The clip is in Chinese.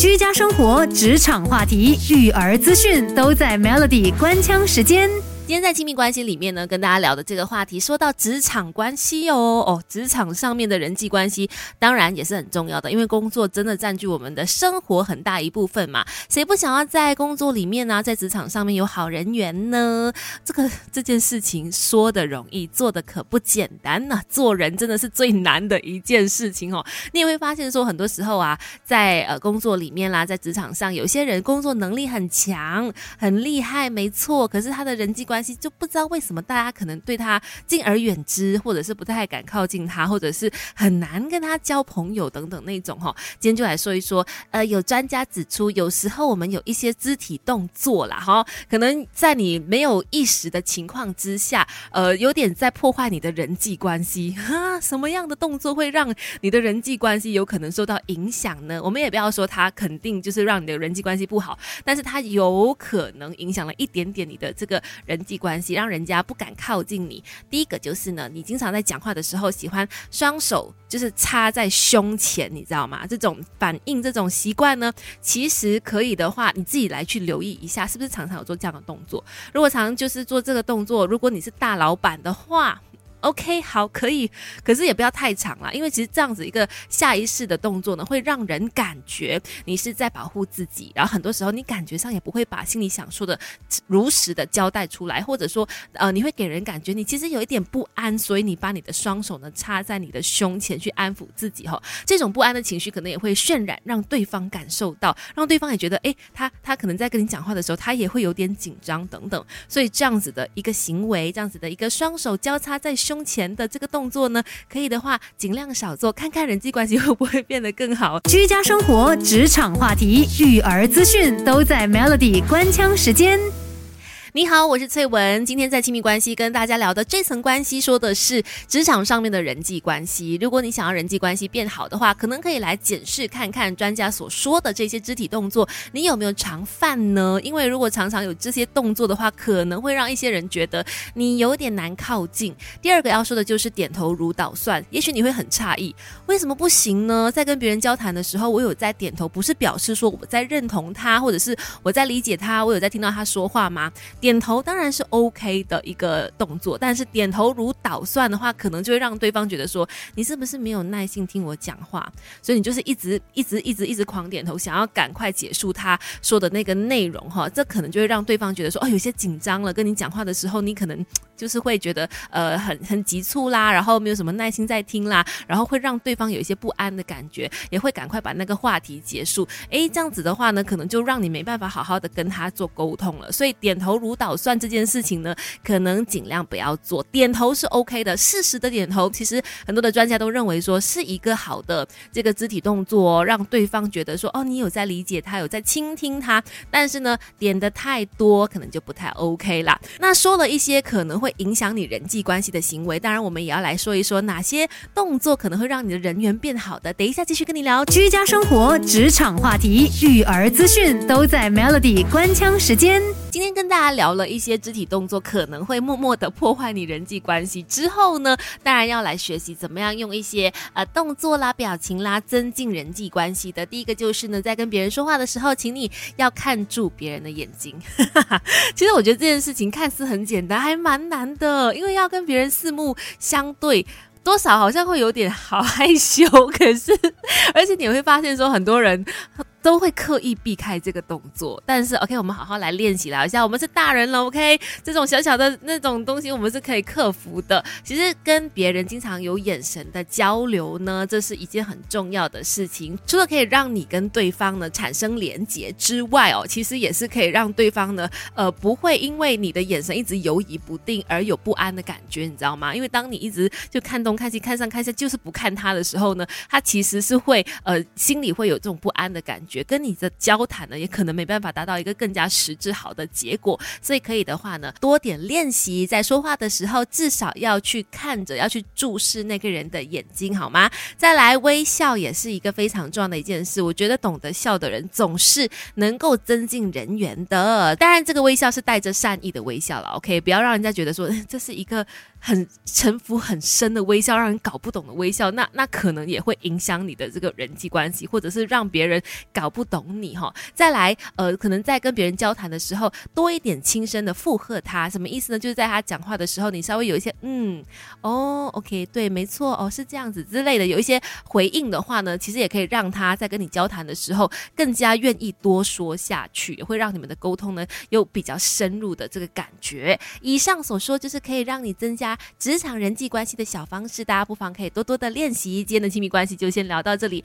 居家生活、职场话题、育儿资讯都在 Melody 关腔时间。今天在亲密关系里面呢，跟大家聊的这个话题，说到职场关系哦哦，职场上面的人际关系当然也是很重要的，因为工作真的占据我们的生活很大一部分嘛。谁不想要在工作里面呢，在职场上面有好人缘呢？这个这件事情说的容易，做的可不简单呢。做人真的是最难的一件事情哦。你也会发现说，很多时候啊，在呃工作里面啦，在职场上，有些人工作能力很强，很厉害，没错，可是他的人际关关系就不知道为什么大家可能对他敬而远之，或者是不太敢靠近他，或者是很难跟他交朋友等等那种哈。今天就来说一说，呃，有专家指出，有时候我们有一些肢体动作啦，哈，可能在你没有意识的情况之下，呃，有点在破坏你的人际关系 哈。什么样的动作会让你的人际关系有可能受到影响呢？我们也不要说它肯定就是让你的人际关系不好，但是它有可能影响了一点点你的这个人。际关系让人家不敢靠近你。第一个就是呢，你经常在讲话的时候喜欢双手就是插在胸前，你知道吗？这种反应、这种习惯呢，其实可以的话，你自己来去留意一下，是不是常常有做这样的动作？如果常就是做这个动作，如果你是大老板的话。OK，好，可以，可是也不要太长了，因为其实这样子一个下意识的动作呢，会让人感觉你是在保护自己，然后很多时候你感觉上也不会把心里想说的如实的交代出来，或者说，呃，你会给人感觉你其实有一点不安，所以你把你的双手呢插在你的胸前去安抚自己哈，这种不安的情绪可能也会渲染，让对方感受到，让对方也觉得，哎，他他可能在跟你讲话的时候，他也会有点紧张等等，所以这样子的一个行为，这样子的一个双手交叉在。胸前的这个动作呢，可以的话尽量少做，看看人际关系会不会变得更好。居家生活、职场话题、育儿资讯都在 Melody 官腔时间。你好，我是翠文。今天在亲密关系跟大家聊的这层关系，说的是职场上面的人际关系。如果你想要人际关系变好的话，可能可以来检视看看专家所说的这些肢体动作，你有没有常犯呢？因为如果常常有这些动作的话，可能会让一些人觉得你有点难靠近。第二个要说的就是点头如捣蒜。也许你会很诧异，为什么不行呢？在跟别人交谈的时候，我有在点头，不是表示说我在认同他，或者是我在理解他，我有在听到他说话吗？点头当然是 OK 的一个动作，但是点头如捣蒜的话，可能就会让对方觉得说你是不是没有耐心听我讲话，所以你就是一直一直一直一直狂点头，想要赶快结束他说的那个内容哈，这可能就会让对方觉得说哦有些紧张了，跟你讲话的时候你可能就是会觉得呃很很急促啦，然后没有什么耐心在听啦，然后会让对方有一些不安的感觉，也会赶快把那个话题结束。诶，这样子的话呢，可能就让你没办法好好的跟他做沟通了，所以点头如。捣蒜这件事情呢，可能尽量不要做。点头是 OK 的，适时的点头，其实很多的专家都认为说是一个好的这个肢体动作，让对方觉得说哦，你有在理解他，有在倾听他。但是呢，点的太多，可能就不太 OK 啦。那说了一些可能会影响你人际关系的行为，当然我们也要来说一说哪些动作可能会让你的人缘变好的。等一下继续跟你聊居家生活、职场话题、育儿资讯，都在 Melody 官腔时间。今天跟大家聊了一些肢体动作可能会默默的破坏你人际关系之后呢，当然要来学习怎么样用一些呃动作啦、表情啦增进人际关系的。第一个就是呢，在跟别人说话的时候，请你要看住别人的眼睛。其实我觉得这件事情看似很简单，还蛮难的，因为要跟别人四目相对，多少好像会有点好害羞。可是，而且你会发现说很多人。都会刻意避开这个动作，但是 OK，我们好好来练习聊一下。我们是大人了，OK，这种小小的那种东西，我们是可以克服的。其实跟别人经常有眼神的交流呢，这是一件很重要的事情。除了可以让你跟对方呢产生连结之外哦，其实也是可以让对方呢，呃，不会因为你的眼神一直游移不定而有不安的感觉，你知道吗？因为当你一直就看东看西、看上看下，就是不看他的时候呢，他其实是会呃心里会有这种不安的感觉。觉跟你的交谈呢，也可能没办法达到一个更加实质好的结果，所以可以的话呢，多点练习，在说话的时候至少要去看着，要去注视那个人的眼睛，好吗？再来微笑也是一个非常重要的一件事，我觉得懂得笑的人总是能够增进人缘的。当然，这个微笑是带着善意的微笑了，OK，不要让人家觉得说 这是一个很沉浮很深的微笑，让人搞不懂的微笑，那那可能也会影响你的这个人际关系，或者是让别人搞不懂你哈。再来，呃，可能在跟别人交谈的时候，多一点轻声的附和他，什么意思呢？就是在他讲话的时候，你稍微有一些嗯，哦，OK，对，没错，哦，是这样子之类的，有一些回应的话呢，其实也可以让他在跟你交谈的时候更加愿意多说下去，也会让你们的沟通呢有比较深入的这个感觉。以上所说就是可以让你增加职场人际关系的小方式，大家不妨可以多多的练习。今天的亲密关系就先聊到这里。